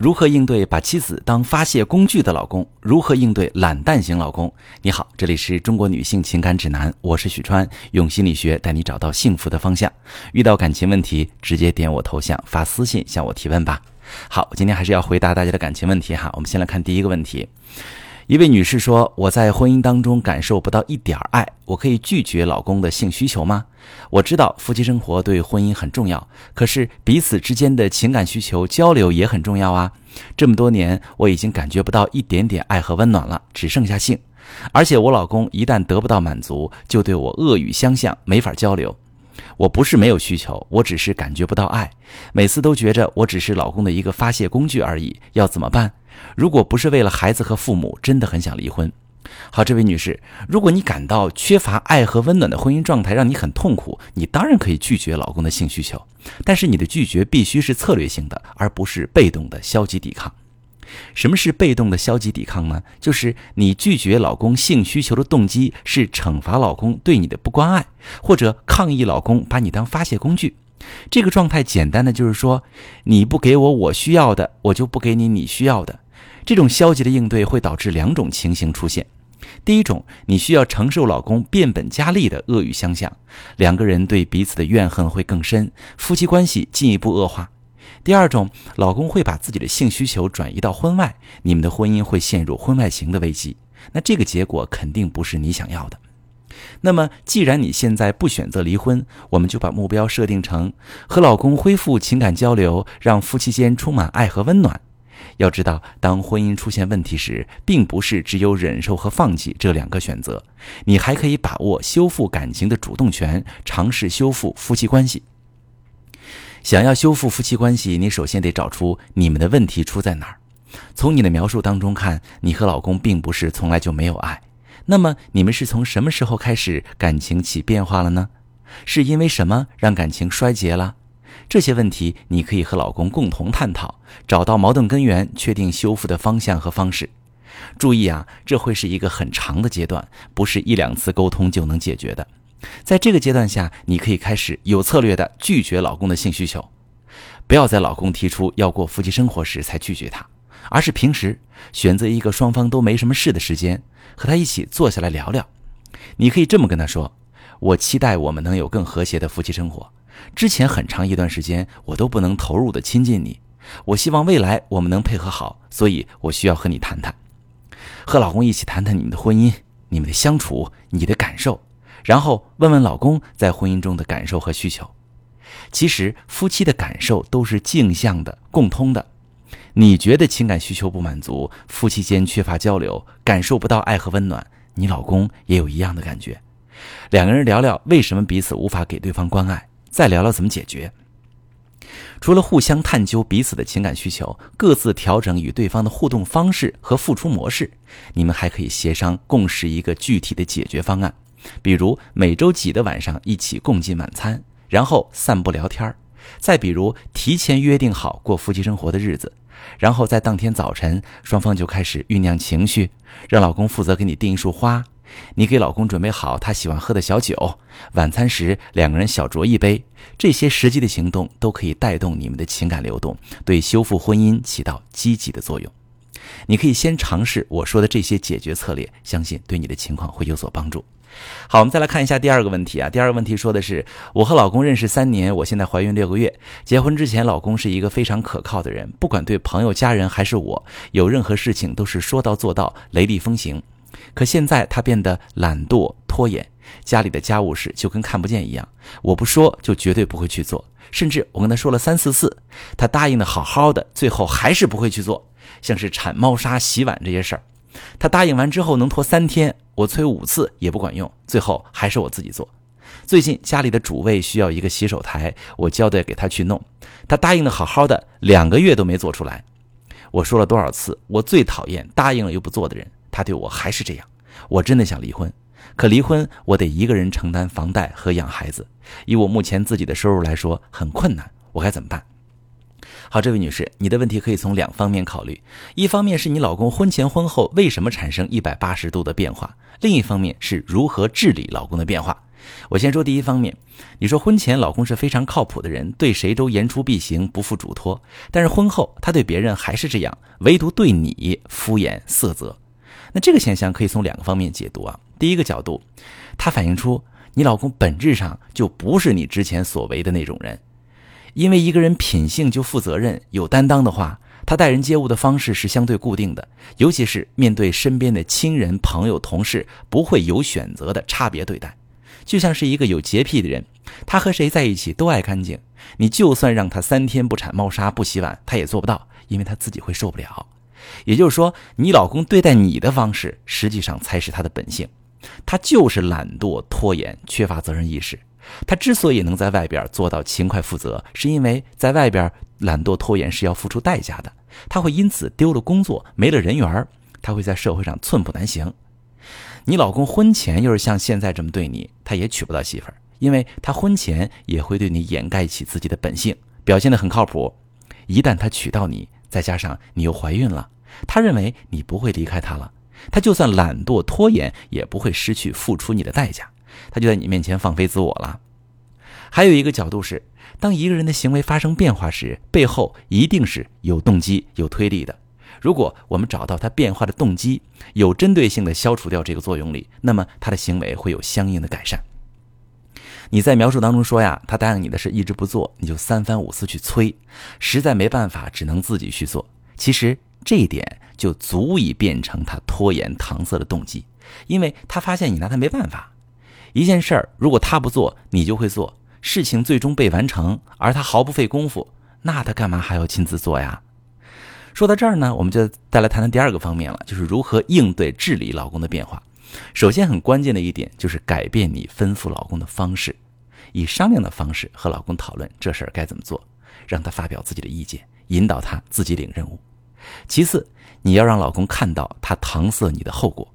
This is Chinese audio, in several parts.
如何应对把妻子当发泄工具的老公？如何应对懒蛋型老公？你好，这里是中国女性情感指南，我是许川，用心理学带你找到幸福的方向。遇到感情问题，直接点我头像发私信向我提问吧。好，今天还是要回答大家的感情问题哈。我们先来看第一个问题。一位女士说：“我在婚姻当中感受不到一点爱，我可以拒绝老公的性需求吗？我知道夫妻生活对婚姻很重要，可是彼此之间的情感需求交流也很重要啊。这么多年，我已经感觉不到一点点爱和温暖了，只剩下性。而且我老公一旦得不到满足，就对我恶语相向，没法交流。我不是没有需求，我只是感觉不到爱，每次都觉着我只是老公的一个发泄工具而已。要怎么办？”如果不是为了孩子和父母，真的很想离婚。好，这位女士，如果你感到缺乏爱和温暖的婚姻状态让你很痛苦，你当然可以拒绝老公的性需求，但是你的拒绝必须是策略性的，而不是被动的消极抵抗。什么是被动的消极抵抗呢？就是你拒绝老公性需求的动机是惩罚老公对你的不关爱，或者抗议老公把你当发泄工具。这个状态简单的就是说，你不给我我需要的，我就不给你你需要的。这种消极的应对会导致两种情形出现：第一种，你需要承受老公变本加厉的恶语相向，两个人对彼此的怨恨会更深，夫妻关系进一步恶化；第二种，老公会把自己的性需求转移到婚外，你们的婚姻会陷入婚外情的危机。那这个结果肯定不是你想要的。那么，既然你现在不选择离婚，我们就把目标设定成和老公恢复情感交流，让夫妻间充满爱和温暖。要知道，当婚姻出现问题时，并不是只有忍受和放弃这两个选择，你还可以把握修复感情的主动权，尝试修复夫妻关系。想要修复夫妻关系，你首先得找出你们的问题出在哪儿。从你的描述当中看，你和老公并不是从来就没有爱。那么你们是从什么时候开始感情起变化了呢？是因为什么让感情衰竭了？这些问题你可以和老公共同探讨，找到矛盾根源，确定修复的方向和方式。注意啊，这会是一个很长的阶段，不是一两次沟通就能解决的。在这个阶段下，你可以开始有策略的拒绝老公的性需求，不要在老公提出要过夫妻生活时才拒绝他。而是平时选择一个双方都没什么事的时间，和他一起坐下来聊聊。你可以这么跟他说：“我期待我们能有更和谐的夫妻生活。之前很长一段时间，我都不能投入的亲近你。我希望未来我们能配合好，所以我需要和你谈谈，和老公一起谈谈你们的婚姻、你们的相处、你的感受，然后问问老公在婚姻中的感受和需求。其实夫妻的感受都是镜像的、共通的。”你觉得情感需求不满足，夫妻间缺乏交流，感受不到爱和温暖，你老公也有一样的感觉。两个人聊聊为什么彼此无法给对方关爱，再聊聊怎么解决。除了互相探究彼此的情感需求，各自调整与对方的互动方式和付出模式，你们还可以协商共识一个具体的解决方案，比如每周几的晚上一起共进晚餐，然后散步聊天儿。再比如提前约定好过夫妻生活的日子。然后在当天早晨，双方就开始酝酿情绪，让老公负责给你订一束花，你给老公准备好他喜欢喝的小酒，晚餐时两个人小酌一杯，这些实际的行动都可以带动你们的情感流动，对修复婚姻起到积极的作用。你可以先尝试我说的这些解决策略，相信对你的情况会有所帮助。好，我们再来看一下第二个问题啊。第二个问题说的是，我和老公认识三年，我现在怀孕六个月。结婚之前，老公是一个非常可靠的人，不管对朋友、家人还是我，有任何事情都是说到做到，雷厉风行。可现在他变得懒惰、拖延，家里的家务事就跟看不见一样。我不说，就绝对不会去做。甚至我跟他说了三四次，他答应的好好的，最后还是不会去做。像是铲猫砂、洗碗这些事儿，他答应完之后能拖三天。我催五次也不管用，最后还是我自己做。最近家里的主卫需要一个洗手台，我交代给他去弄，他答应的好好的，两个月都没做出来。我说了多少次，我最讨厌答应了又不做的人。他对我还是这样，我真的想离婚，可离婚我得一个人承担房贷和养孩子，以我目前自己的收入来说很困难，我该怎么办？好，这位女士，你的问题可以从两方面考虑：一方面是你老公婚前婚后为什么产生一百八十度的变化；另一方面是如何治理老公的变化。我先说第一方面，你说婚前老公是非常靠谱的人，对谁都言出必行，不负嘱托，但是婚后他对别人还是这样，唯独对你敷衍色泽。那这个现象可以从两个方面解读啊。第一个角度，它反映出你老公本质上就不是你之前所为的那种人，因为一个人品性就负责任、有担当的话。他待人接物的方式是相对固定的，尤其是面对身边的亲人、朋友、同事，不会有选择的差别对待。就像是一个有洁癖的人，他和谁在一起都爱干净。你就算让他三天不铲猫砂、不洗碗，他也做不到，因为他自己会受不了。也就是说，你老公对待你的方式，实际上才是他的本性。他就是懒惰、拖延、缺乏责任意识。他之所以能在外边做到勤快负责，是因为在外边懒惰拖延是要付出代价的。他会因此丢了工作，没了人缘他会在社会上寸步难行。你老公婚前又是像现在这么对你，他也娶不到媳妇儿，因为他婚前也会对你掩盖起自己的本性，表现得很靠谱。一旦他娶到你，再加上你又怀孕了，他认为你不会离开他了，他就算懒惰拖延，也不会失去付出你的代价，他就在你面前放飞自我了。还有一个角度是。当一个人的行为发生变化时，背后一定是有动机、有推力的。如果我们找到他变化的动机，有针对性的消除掉这个作用力，那么他的行为会有相应的改善。你在描述当中说呀，他答应你的事一直不做，你就三番五次去催，实在没办法，只能自己去做。其实这一点就足以变成他拖延搪塞的动机，因为他发现你拿他没办法。一件事儿，如果他不做，你就会做。事情最终被完成，而他毫不费功夫，那他干嘛还要亲自做呀？说到这儿呢，我们就再来谈谈第二个方面了，就是如何应对治理老公的变化。首先，很关键的一点就是改变你吩咐老公的方式，以商量的方式和老公讨论这事儿该怎么做，让他发表自己的意见，引导他自己领任务。其次，你要让老公看到他搪塞你的后果。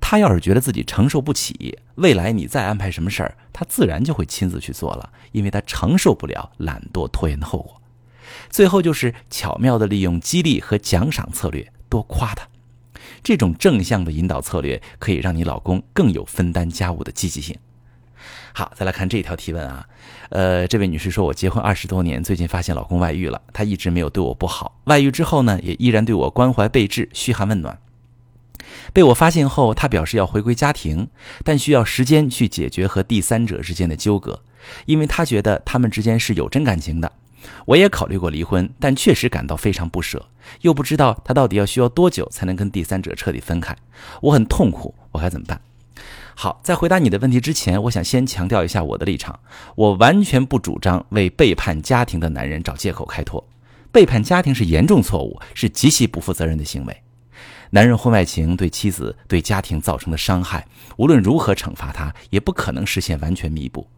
他要是觉得自己承受不起，未来你再安排什么事儿，他自然就会亲自去做了，因为他承受不了懒惰拖延的后果。最后就是巧妙的利用激励和奖赏策略，多夸他。这种正向的引导策略可以让你老公更有分担家务的积极性。好，再来看这条提问啊，呃，这位女士说，我结婚二十多年，最近发现老公外遇了，他一直没有对我不好，外遇之后呢，也依然对我关怀备至，嘘寒问暖。被我发现后，他表示要回归家庭，但需要时间去解决和第三者之间的纠葛，因为他觉得他们之间是有真感情的。我也考虑过离婚，但确实感到非常不舍，又不知道他到底要需要多久才能跟第三者彻底分开。我很痛苦，我该怎么办？好，在回答你的问题之前，我想先强调一下我的立场：我完全不主张为背叛家庭的男人找借口开脱。背叛家庭是严重错误，是极其不负责任的行为。男人婚外情对妻子、对家庭造成的伤害，无论如何惩罚他，也不可能实现完全弥补。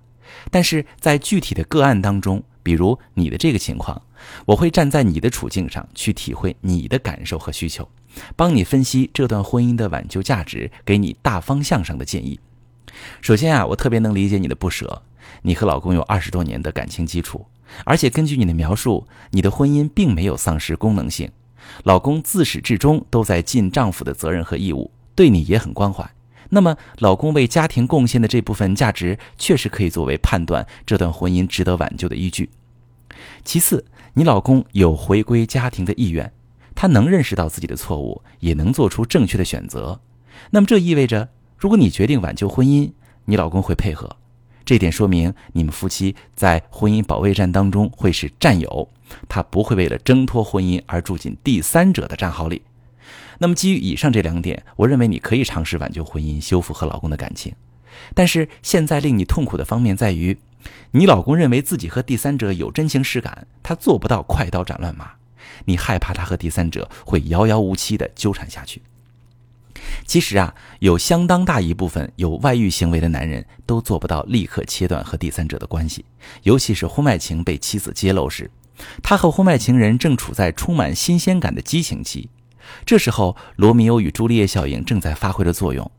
但是在具体的个案当中，比如你的这个情况，我会站在你的处境上去体会你的感受和需求，帮你分析这段婚姻的挽救价值，给你大方向上的建议。首先啊，我特别能理解你的不舍。你和老公有二十多年的感情基础，而且根据你的描述，你的婚姻并没有丧失功能性。老公自始至终都在尽丈夫的责任和义务，对你也很关怀。那么，老公为家庭贡献的这部分价值，确实可以作为判断这段婚姻值得挽救的依据。其次，你老公有回归家庭的意愿，他能认识到自己的错误，也能做出正确的选择。那么，这意味着，如果你决定挽救婚姻，你老公会配合。这点说明你们夫妻在婚姻保卫战当中会是战友，他不会为了挣脱婚姻而住进第三者的战壕里。那么基于以上这两点，我认为你可以尝试挽救婚姻，修复和老公的感情。但是现在令你痛苦的方面在于，你老公认为自己和第三者有真情实感，他做不到快刀斩乱麻，你害怕他和第三者会遥遥无期的纠缠下去。其实啊，有相当大一部分有外遇行为的男人都做不到立刻切断和第三者的关系，尤其是婚外情被妻子揭露时，他和婚外情人正处在充满新鲜感的激情期，这时候罗密欧与朱丽叶效应正在发挥着作用，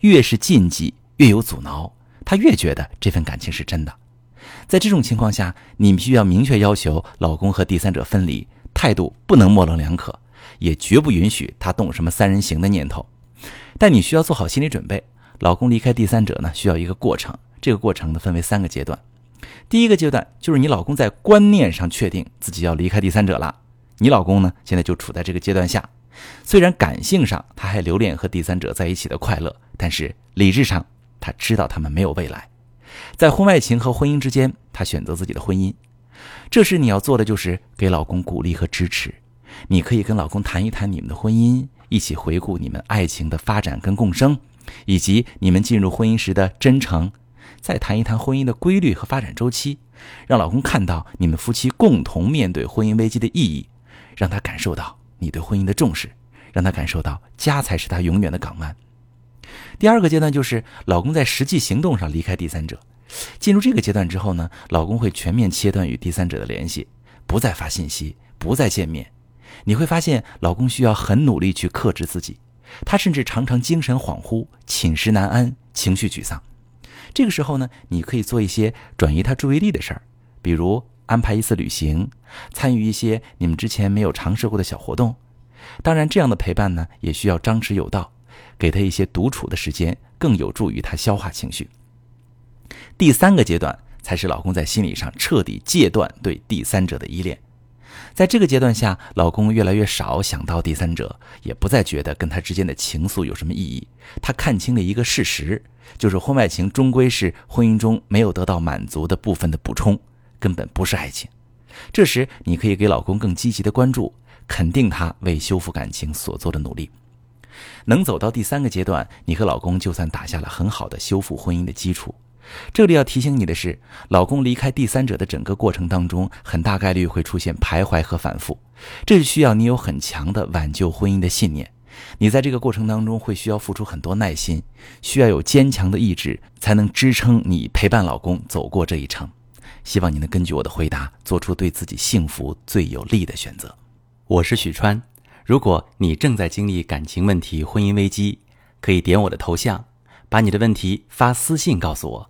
越是禁忌越有阻挠，他越觉得这份感情是真的。在这种情况下，你们需要明确要求老公和第三者分离，态度不能模棱两可，也绝不允许他动什么三人行的念头。但你需要做好心理准备，老公离开第三者呢，需要一个过程，这个过程呢分为三个阶段。第一个阶段就是你老公在观念上确定自己要离开第三者了，你老公呢现在就处在这个阶段下。虽然感性上他还留恋和第三者在一起的快乐，但是理智上他知道他们没有未来。在婚外情和婚姻之间，他选择自己的婚姻。这时你要做的就是给老公鼓励和支持。你可以跟老公谈一谈你们的婚姻，一起回顾你们爱情的发展跟共生，以及你们进入婚姻时的真诚。再谈一谈婚姻的规律和发展周期，让老公看到你们夫妻共同面对婚姻危机的意义，让他感受到你对婚姻的重视，让他感受到家才是他永远的港湾。第二个阶段就是老公在实际行动上离开第三者。进入这个阶段之后呢，老公会全面切断与第三者的联系，不再发信息，不再见面。你会发现，老公需要很努力去克制自己，他甚至常常精神恍惚、寝食难安、情绪沮丧。这个时候呢，你可以做一些转移他注意力的事儿，比如安排一次旅行，参与一些你们之前没有尝试过的小活动。当然，这样的陪伴呢，也需要张弛有道，给他一些独处的时间，更有助于他消化情绪。第三个阶段才是老公在心理上彻底戒断对第三者的依恋。在这个阶段下，老公越来越少想到第三者，也不再觉得跟他之间的情愫有什么意义。他看清了一个事实，就是婚外情终归是婚姻中没有得到满足的部分的补充，根本不是爱情。这时，你可以给老公更积极的关注，肯定他为修复感情所做的努力。能走到第三个阶段，你和老公就算打下了很好的修复婚姻的基础。这里要提醒你的是，老公离开第三者的整个过程当中，很大概率会出现徘徊和反复，这是需要你有很强的挽救婚姻的信念。你在这个过程当中会需要付出很多耐心，需要有坚强的意志，才能支撑你陪伴老公走过这一程。希望你能根据我的回答，做出对自己幸福最有利的选择。我是许川，如果你正在经历感情问题、婚姻危机，可以点我的头像，把你的问题发私信告诉我。